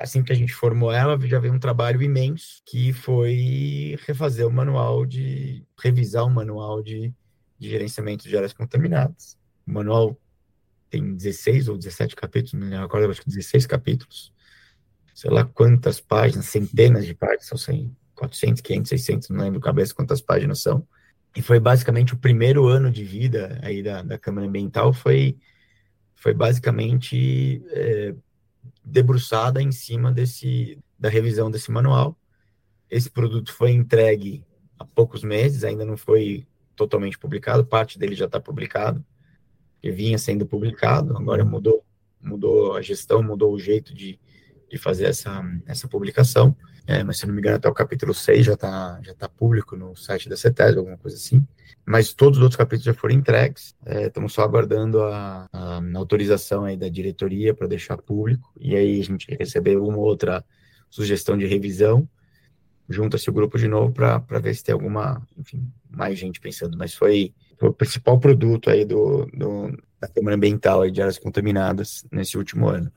assim que a gente formou ela, já veio um trabalho imenso que foi refazer o manual de revisar o manual de, de gerenciamento de áreas contaminadas. O manual tem 16 ou 17 capítulos, não me recordo, acho que 16 capítulos. Sei lá quantas páginas, centenas de páginas, são 100, 400, 500, 600, não lembro cabeça quantas páginas são. E foi basicamente o primeiro ano de vida aí da, da Câmara Ambiental, foi, foi basicamente é, debruçada em cima desse, da revisão desse manual. Esse produto foi entregue há poucos meses, ainda não foi totalmente publicado, parte dele já está publicado, que vinha sendo publicado, agora mudou, mudou a gestão, mudou o jeito de, de fazer essa, essa publicação. É, mas se não me engano, até o capítulo 6 já está já tá público no site da CETES, alguma coisa assim. Mas todos os outros capítulos já foram entregues. É, estamos só aguardando a, a, a, autorização aí da diretoria para deixar público. E aí a gente receber uma outra sugestão de revisão. Junta-se o grupo de novo para ver se tem alguma, enfim, mais gente pensando. Mas foi, foi o principal produto aí do, do, da Câmara Ambiental de áreas contaminadas nesse último ano.